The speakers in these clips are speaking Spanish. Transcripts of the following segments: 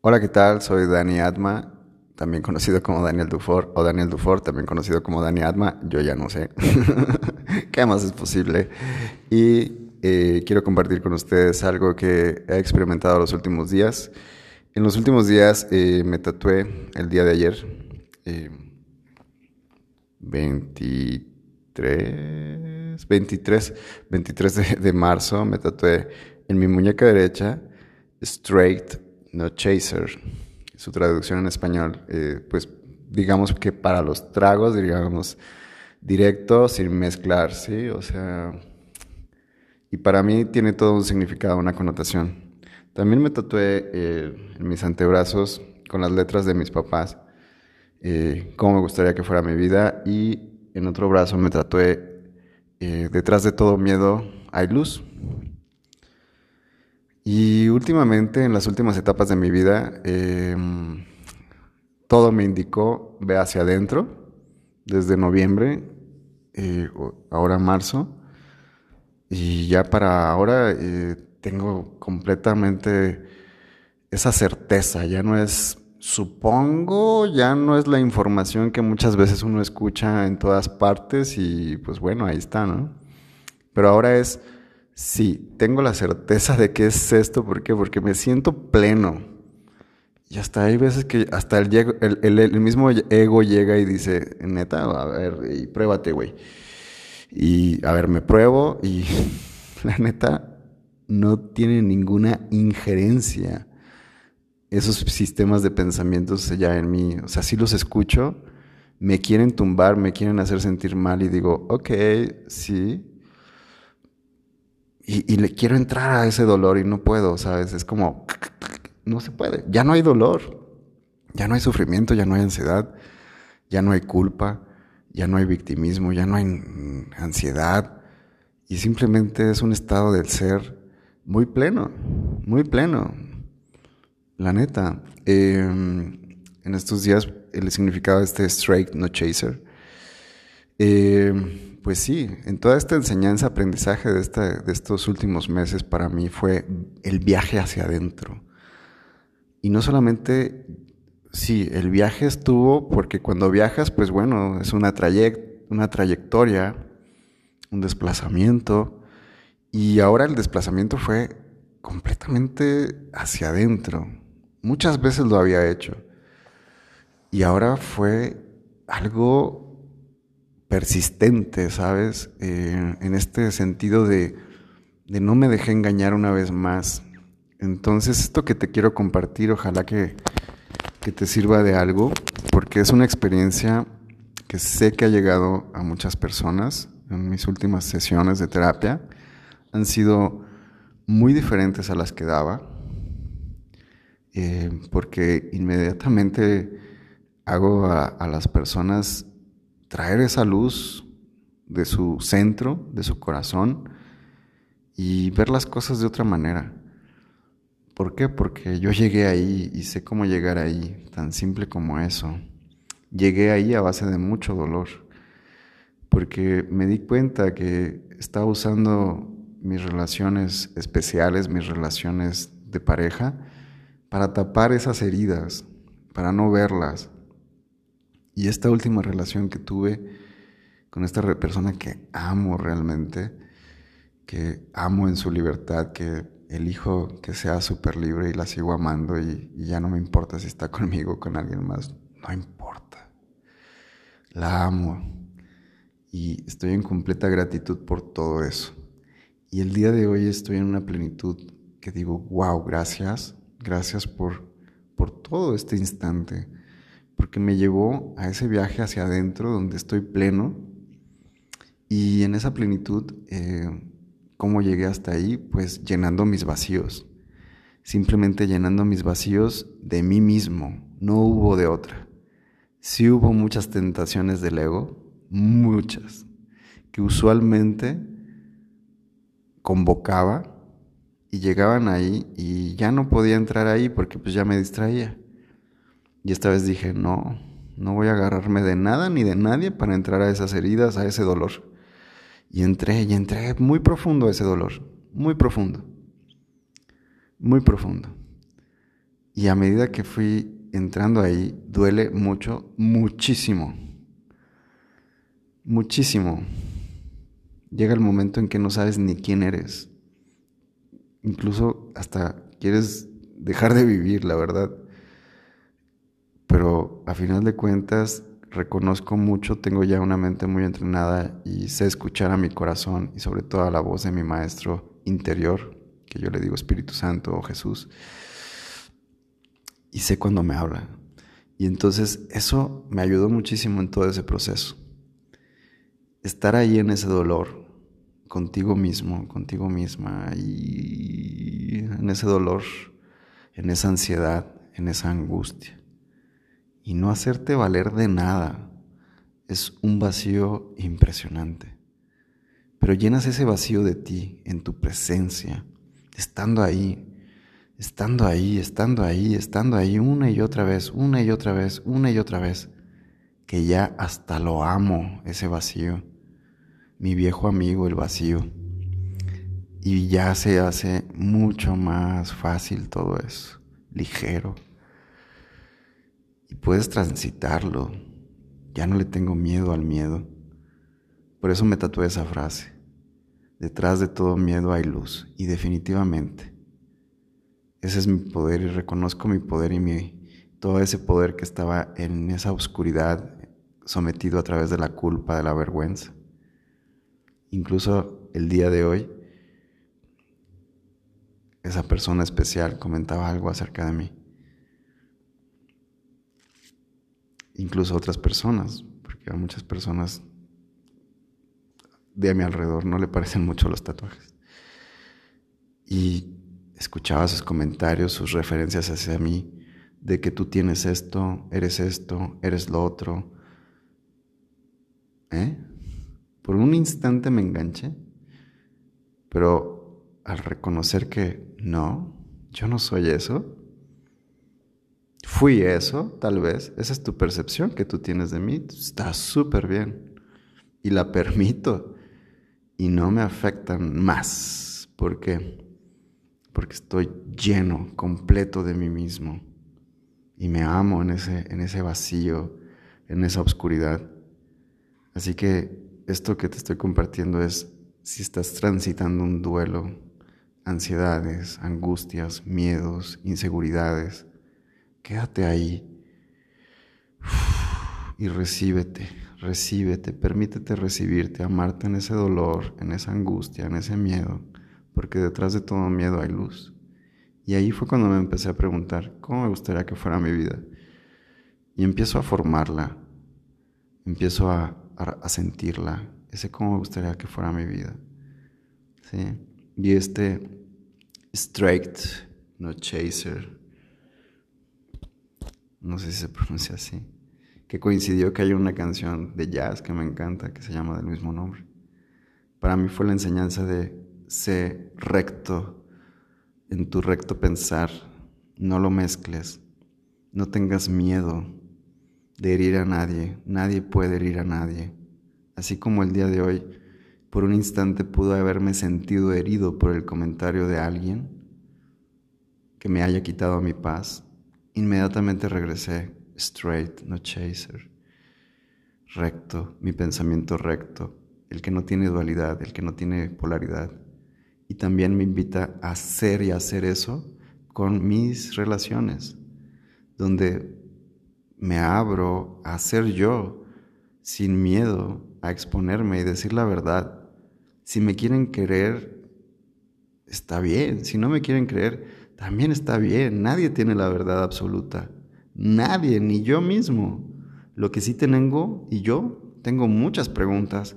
Hola, ¿qué tal? Soy Dani Atma, también conocido como Daniel Dufour, o Daniel Dufour, también conocido como Dani Atma, yo ya no sé qué más es posible. Y eh, quiero compartir con ustedes algo que he experimentado los últimos días. En los últimos días eh, me tatué el día de ayer, 23, 23, 23 de marzo, me tatué en mi muñeca derecha, straight no chaser. Su traducción en español, eh, pues digamos que para los tragos, digamos, directo, sin mezclar, ¿sí? O sea, y para mí tiene todo un significado, una connotación. También me tatué eh, en mis antebrazos con las letras de mis papás, eh, cómo me gustaría que fuera mi vida, y en otro brazo me tatué detrás de todo miedo hay luz. Y últimamente, en las últimas etapas de mi vida, em, todo me indicó ve hacia adentro, desde noviembre, eh, ahora marzo, y ya para ahora eh, tengo completamente esa certeza, ya no es, supongo, ya no es la información que muchas veces uno escucha en todas partes y pues bueno, ahí está, ¿no? Pero ahora es Sí, tengo la certeza de que es esto. ¿Por qué? Porque me siento pleno. Y hasta hay veces que hasta el, el, mismo ego llega y dice, neta, a ver, y pruébate, güey. Y a ver, me pruebo y la neta no tiene ninguna injerencia esos sistemas de pensamientos ya en mí. O sea, sí los escucho, me quieren tumbar, me quieren hacer sentir mal y digo, ok, sí, y, le quiero entrar a ese dolor y no puedo, ¿sabes? Es como, no se puede, ya no hay dolor, ya no hay sufrimiento, ya no hay ansiedad, ya no hay culpa, ya no hay victimismo, ya no hay ansiedad, y simplemente es un estado del ser muy pleno, muy pleno. La neta, em, en estos días el significado de este straight, no chaser, eh, pues sí, en toda esta enseñanza, aprendizaje de, de estos últimos meses para mí fue el viaje hacia adentro. Y no solamente, sí, el viaje estuvo porque cuando viajas, pues bueno, es una, una trayectoria, un desplazamiento. Y ahora el desplazamiento fue completamente hacia adentro. Muchas veces lo había hecho. Y ahora fue algo persistente, ¿sabes? Eh, en este sentido de, de, no me dejé engañar una vez más. Entonces, esto que te quiero compartir, ojalá que, que te sirva de algo, porque es una experiencia que sé que ha llegado a muchas personas en mis últimas sesiones de terapia. Han sido muy diferentes a las que daba, eh, porque inmediatamente hago a, a las personas traer esa luz de su centro, de su corazón, y ver las cosas de otra manera. ¿Por qué? Porque yo llegué ahí y sé cómo llegar ahí, tan simple como eso. Llegué ahí a base de mucho dolor, porque me di cuenta que estaba usando mis relaciones especiales, mis relaciones de pareja, para tapar esas heridas, para no verlas, y esta última relación que tuve con esta persona que amo realmente, que amo en su libertad, que elijo que sea súper libre y la sigo amando y, ya no me importa si está conmigo o con alguien más, no importa. La amo y estoy en completa gratitud por todo eso. Y el día de hoy estoy en una plenitud que digo, wow, gracias, gracias por, por todo este instante porque me llevó a ese viaje hacia adentro donde estoy pleno y en esa plenitud, eh, ¿cómo llegué hasta ahí? Pues llenando mis vacíos, simplemente llenando mis vacíos de mí mismo, no hubo de otra. Sí hubo muchas tentaciones del ego, muchas, que usualmente convocaba y llegaban ahí y ya no podía entrar ahí porque pues ya me distraía. Y esta vez dije, no, no voy a agarrarme de nada ni de nadie para entrar a esas heridas, a ese dolor. Y entré, y entré muy profundo a ese dolor, muy profundo, muy profundo. Y a medida que fui entrando ahí, duele mucho, muchísimo. Muchísimo. Llega el momento en que no sabes ni quién eres. Incluso hasta quieres dejar de vivir, la verdad. A final de cuentas, reconozco mucho, tengo ya una mente muy entrenada y sé escuchar a mi corazón y sobre todo a la voz de mi maestro interior, que yo le digo Espíritu Santo o Jesús, y sé cuando me habla. Y entonces eso me ayudó muchísimo en todo ese proceso. Estar ahí en ese dolor, contigo mismo, contigo misma, y en ese dolor, en esa ansiedad, en esa angustia y no hacerte valer de nada es un vacío impresionante. Pero llenas ese vacío de ti, en tu presencia, estando ahí, estando ahí, estando ahí, estando ahí una y otra vez, una y otra vez, una y otra vez, que ya hasta lo amo, ese vacío, mi viejo amigo, el vacío. Y ya se hace mucho más fácil todo eso, ligero y puedes transitarlo. Ya no le tengo miedo al miedo. Por eso me tatué esa frase. Detrás de todo miedo hay luz. Y definitivamente, ese es mi poder y reconozco mi poder y mi, todo ese poder que estaba en esa oscuridad sometido a través de la culpa, de la vergüenza. Incluso el día de hoy, esa persona especial comentaba algo acerca de mí. Incluso otras personas, porque a muchas personas de a mi alrededor no le parecen mucho los tatuajes. Y escuchaba sus comentarios, sus referencias hacia mí, de que tú tienes esto, eres esto, eres lo otro. ¿Eh? Por un instante me enganché, pero al reconocer que no, yo no soy eso, fui eso, tal vez, esa es tu percepción que tú tienes de mí, está súper bien y la permito y no me afectan más. ¿Por qué? Porque estoy lleno, completo de mí mismo y me amo en ese, en ese vacío, en esa oscuridad. Así que esto que te estoy compartiendo es si estás transitando un duelo, ansiedades, angustias, miedos, inseguridades, Quédate ahí y recíbete, recíbete, permítete recibirte, amarte en ese dolor, en esa angustia, en ese miedo, porque detrás de todo miedo hay luz. Y ahí fue cuando me empecé a preguntar, ¿cómo me gustaría que fuera mi vida? Y empiezo a formarla, empiezo a, sentirla, ese cómo me gustaría que fuera mi vida. ¿Sí? Y este straight, no chaser, no sé si se pronuncia así, que coincidió que hay una canción de jazz que me encanta, que se llama del mismo nombre. Para mí fue la enseñanza de ser recto en tu recto pensar, no lo mezcles, no tengas miedo de herir a nadie, nadie puede herir a nadie. Así como el día de hoy, por un instante pudo haberme sentido herido por el comentario de alguien que me haya quitado mi paz, Inmediatamente regresé, straight, no chaser, recto, mi pensamiento recto, el que no tiene dualidad, el que no tiene polaridad. Y también me invita a hacer y hacer eso con mis relaciones, donde me abro a ser yo sin miedo a exponerme y decir la verdad. Si me quieren querer, está bien. Si no me quieren creer, también está bien, nadie tiene la verdad absoluta, nadie, ni yo mismo. Lo que sí tengo, y yo, tengo muchas preguntas.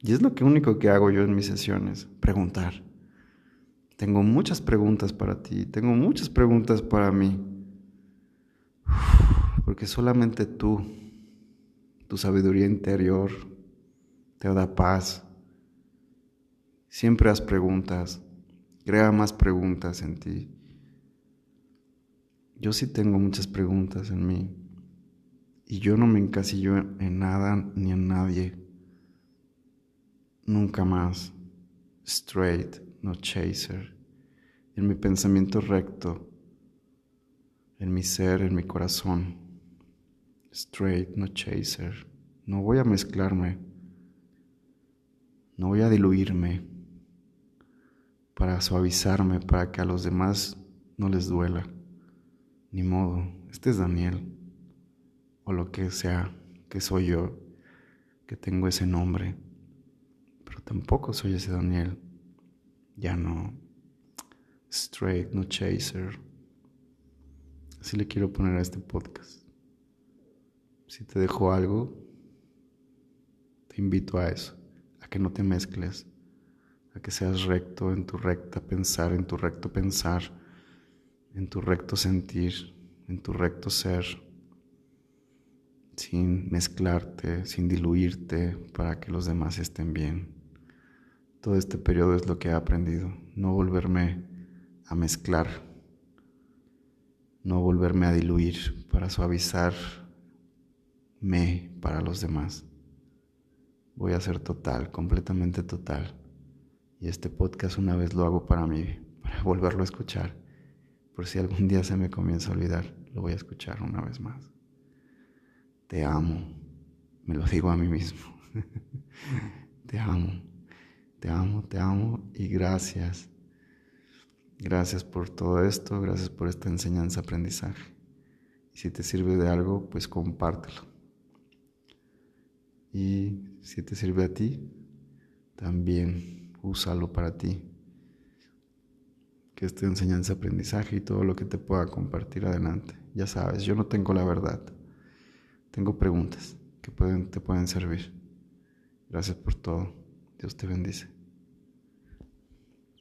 Y es lo que único que hago yo en mis sesiones, preguntar. Tengo muchas preguntas para ti, tengo muchas preguntas para mí. Porque solamente tú, tu sabiduría interior, te da paz. Siempre haz preguntas. Crea más preguntas en ti. Yo sí tengo muchas preguntas en mí. Y yo no me encasillo en nada ni en nadie. Nunca más. Straight, no chaser. En mi pensamiento recto. en mi ser, en mi corazón. Straight, no chaser. No voy a mezclarme. No voy a diluirme para suavizarme, para que a los demás no les duela. Ni modo, este es Daniel, o lo que sea que soy yo, que tengo ese nombre, pero tampoco soy ese Daniel. Ya no. Straight, no chaser. Así le quiero poner a este podcast. Si te dejo algo, te invito a eso, a que no te mezcles, que seas recto en tu recta pensar, en tu recto pensar, en tu recto sentir, en tu recto ser, sin mezclarte, sin diluirte para que los demás estén bien. Todo este periodo es lo que he aprendido, no volverme a mezclar no volverme a diluir para suavizarme para los demás. Voy a ser total, completamente total. Y este podcast una vez lo hago para mí, para volverlo a escuchar. Por si algún día se me comienza a olvidar, lo voy a escuchar una vez más. Te amo, me lo digo a mí mismo. te amo, te amo, te amo y gracias Gracias por todo esto, gracias por esta enseñanza, aprendizaje. Y si te sirve de algo, pues compártelo. Y si te sirve a ti, también úsalo para ti. Que esta enseñanza, aprendizaje y todo lo que te pueda compartir adelante. Ya sabes, yo no tengo la verdad. Tengo preguntas que te pueden servir. Gracias por todo. Dios te bendice.